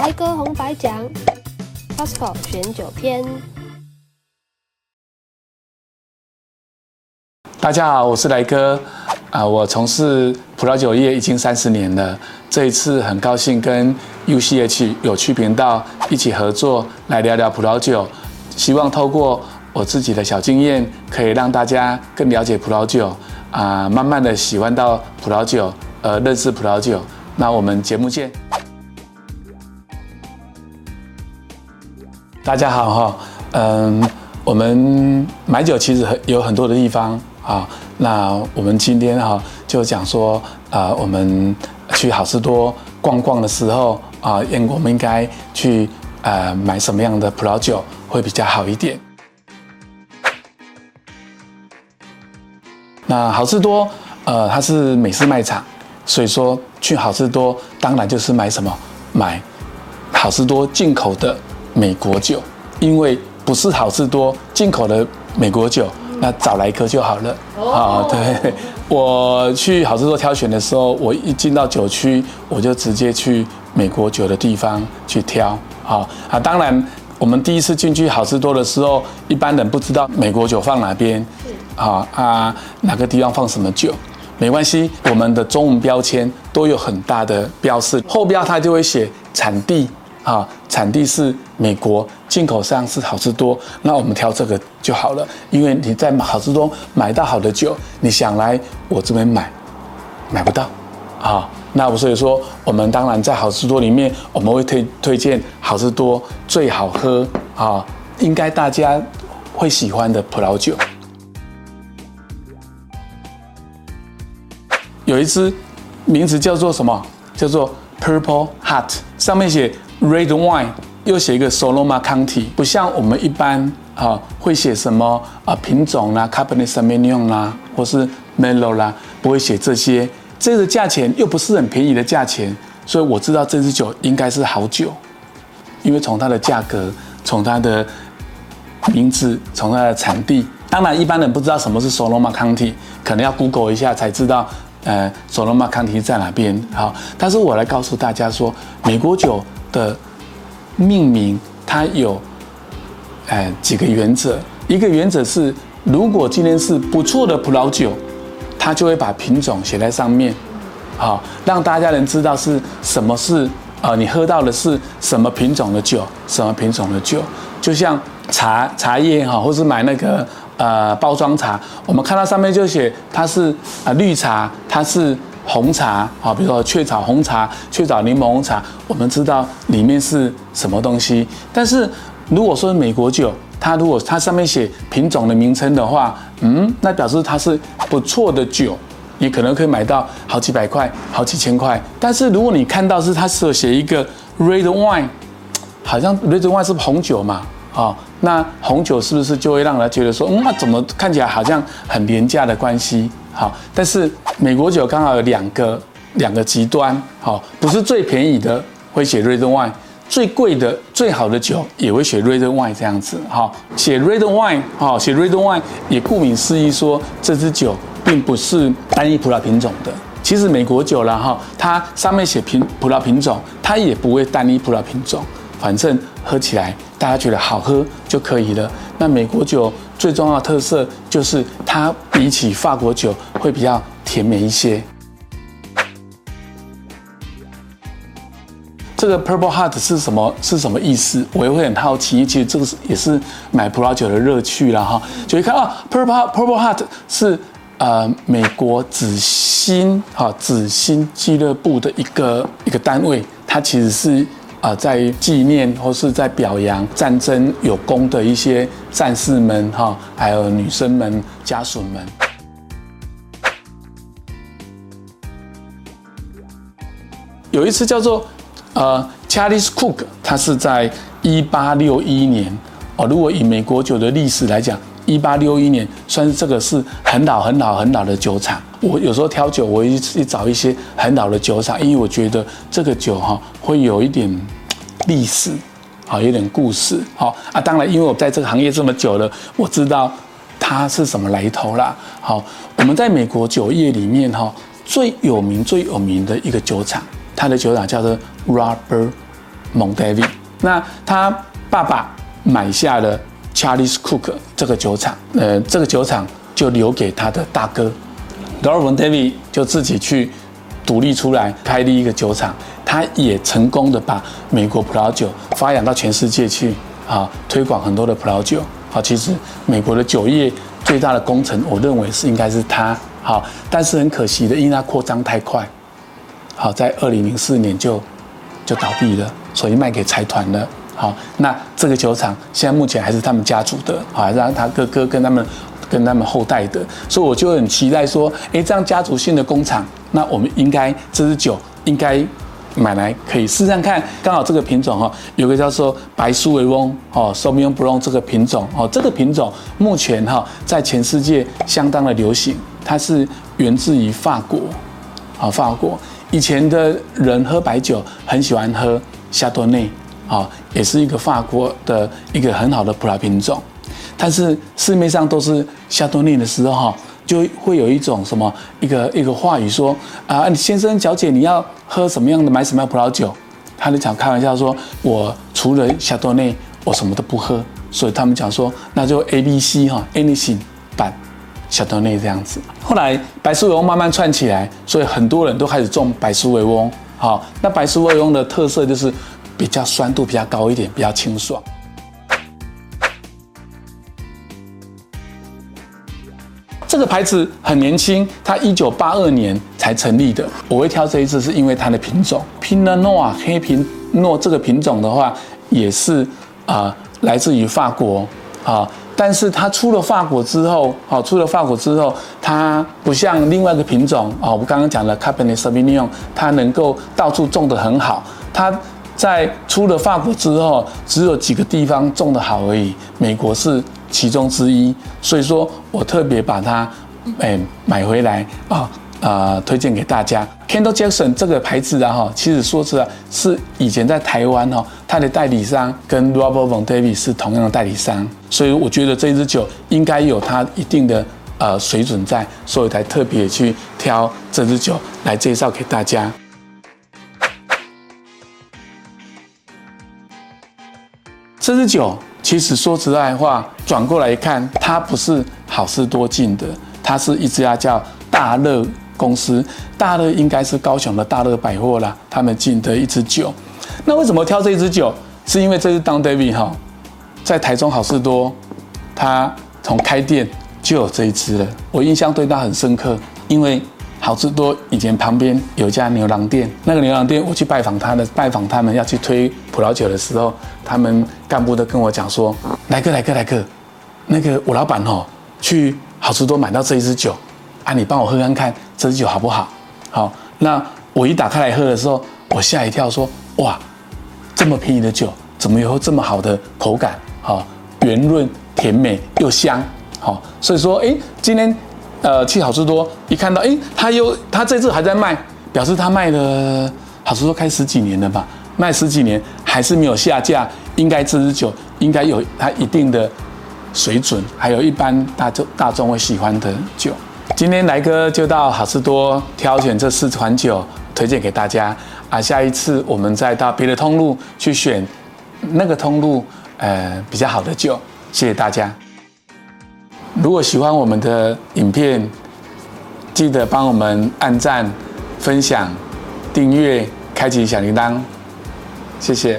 来个红白奖 c o s c o 选酒篇。大家好，我是来哥啊，我从事葡萄酒业已经三十年了。这一次很高兴跟 UCH 有趣频道一起合作来聊聊葡萄酒，希望透过我自己的小经验，可以让大家更了解葡萄酒啊，慢慢的喜欢到葡萄酒，呃，认识葡萄酒。那我们节目见。大家好哈，嗯，我们买酒其实很有很多的地方啊。那我们今天哈就讲说啊，我们去好市多逛逛的时候啊，应我们应该去呃买什么样的葡萄酒会比较好一点。那好市多呃，它是美式卖场，所以说去好市多当然就是买什么买好市多进口的。美国酒，因为不是好事多进口的美国酒，那找来颗就好了。啊，对，我去好事多挑选的时候，我一进到酒区，我就直接去美国酒的地方去挑。好啊，当然，我们第一次进去好事多的时候，一般人不知道美国酒放哪边，啊啊，哪个地方放什么酒，没关系，我们的中文标签都有很大的标示，后标它就会写产地。啊，产地是美国，进口商是好市多，那我们挑这个就好了。因为你在好市多买到好的酒，你想来我这边买，买不到啊。那我所以说，我们当然在好市多里面，我们会推推荐好市多最好喝啊，应该大家会喜欢的葡萄酒。有一支名字叫做什么？叫做 Purple Heart，上面写。Red wine 又写一个 Sonoma County，不像我们一般啊会写什么啊品种啦、Cabernet Sauvignon 啦，或是 m e l o 啦，不会写这些。这个价钱又不是很便宜的价钱，所以我知道这支酒应该是好酒，因为从它的价格、从它的名字、从它的产地，当然一般人不知道什么是 Sonoma County，可能要 Google 一下才知道。呃，Sonoma County 在哪边？好，但是我来告诉大家说，美国酒。的命名，它有，哎，几个原则。一个原则是，如果今天是不错的葡萄酒，它就会把品种写在上面，好，让大家能知道是什么是，呃，你喝到的是什么品种的酒，什么品种的酒。就像茶茶叶哈，或是买那个呃包装茶，我们看到上面就写它是啊绿茶，它是。红茶啊，比如说雀巢红茶、雀巢柠檬红茶，我们知道里面是什么东西。但是如果说美国酒，它如果它上面写品种的名称的话，嗯，那表示它是不错的酒，你可能可以买到好几百块、好几千块。但是如果你看到是它是写一个 red wine，好像 red wine 是红酒嘛，啊，那红酒是不是就会让人觉得说，嗯，那怎么看起来好像很廉价的关系？好，但是美国酒刚好有两个两个极端，好，不是最便宜的会写 red wine，最贵的最好的酒也会写 red wine 这样子，好，写 red wine，好，写 red wine 也顾名思义说这支酒并不是单一葡萄品种的。其实美国酒啦哈，它上面写品葡萄品种，它也不会单一葡萄品种，反正喝起来大家觉得好喝就可以了。那美国酒。最重要的特色就是它比起法国酒会比较甜美一些。这个 Purple Heart 是什么？是什么意思？我也会很好奇。其实这个是也是买葡萄酒的乐趣了哈。就一看啊，Purple Purple Heart 是呃美国紫心哈紫心俱乐部的一个一个单位，它其实是。啊，在纪念或是在表扬战争有功的一些战士们哈，还有女生们家属们。有一次叫做呃，Charles Cook，他是在一八六一年哦。如果以美国酒的历史来讲，一八六一年算是这个是很老很老很老的酒厂。我有时候挑酒，我会去找一些很老的酒厂，因为我觉得这个酒哈会有一点历史，好，有点故事，好啊。当然，因为我在这个行业这么久了，我知道它是什么来头啦。好，我们在美国酒业里面哈最有名最有名的一个酒厂，它的酒厂叫做 Robert 蒙德维。那他爸爸买下了 Charles Cook 这个酒厂，呃，这个酒厂就留给他的大哥 Lord Von Davy 就自己去独立出来开立一个酒厂，他也成功的把美国葡萄酒发扬到全世界去啊，推广很多的葡萄酒。好，其实美国的酒业最大的功臣，我认为是应该是他。好，但是很可惜的，因为他扩张太快，好，在二零零四年就就倒闭了，所以卖给财团了。好，那这个酒厂现在目前还是他们家族的，好，让他哥哥跟他们跟他们后代的，所以我就很期待说，哎，这样家族性的工厂，那我们应该这支酒应该。买来可以试试看，刚好这个品种哈，有个叫做白苏维翁哦，Sauvignon Blanc 这个品种哦，这个品种目前哈在全世界相当的流行，它是源自于法国，啊，法国以前的人喝白酒很喜欢喝夏多内，啊，也是一个法国的一个很好的葡萄品种，但是市面上都是夏多内的时候哈。就会有一种什么一个一个话语说啊，先生小姐你要喝什么样的买什么样的葡萄酒？他就讲开玩笑说，我除了夏多内我什么都不喝，所以他们讲说那就 A B C 哈，anything 版夏多内这样子。后来白苏维翁慢慢串起来，所以很多人都开始种白苏维翁。好，那白苏维翁的特色就是比较酸度比较高一点，比较清爽。这个牌子很年轻，它一九八二年才成立的。我会挑这一支，是因为它的品种 Pinot Noir 黑皮诺这个品种的话，也是啊、呃、来自于法国啊。但是它出了法国之后，啊出了法国之后，它不像另外一个品种啊，我们刚刚讲的 Cabernet Sauvignon，它能够到处种得很好。它在出了法国之后，只有几个地方种得好而已。美国是。其中之一，所以说我特别把它，哎，买回来啊啊、推荐给大家。Kendall Jackson 这个牌子啊，哈，其实说实在，是以前在台湾哈，它的代理商跟 Robert Von Davis 是同样的代理商，所以我觉得这支酒应该有它一定的呃水准在，所以才特别去挑这支酒来介绍给大家。这支酒。其实说实在话，转过来看，它不是好事多进的，它是一家叫大乐公司。大乐应该是高雄的大乐百货啦，他们进的一支酒。那为什么挑这支酒？是因为这支 Don David 哈，在台中好事多，他从开店就有这一支了。我印象对他很深刻，因为。好吃多以前旁边有一家牛郎店，那个牛郎店我去拜访他的，拜访他们要去推葡萄酒的时候，他们干部都跟我讲说：“来哥，来哥，来哥，那个我老板哦，去好吃多买到这一支酒，啊，你帮我喝看看这支酒好不好？”好，那我一打开来喝的时候，我吓一跳，说：“哇，这么便宜的酒，怎么有这么好的口感？好，圆润、甜美又香。好，所以说，哎，今天。”呃，去好市多一看到，哎，他又他这次还在卖，表示他卖了好市多开十几年了吧？卖十几年还是没有下架，应该这支酒应该有它一定的水准，还有一般大众大众会喜欢的酒。今天来哥就到好市多挑选这四款酒推荐给大家啊，下一次我们再到别的通路去选那个通路呃比较好的酒。谢谢大家。如果喜欢我们的影片，记得帮我们按赞、分享、订阅、开启小铃铛，谢谢。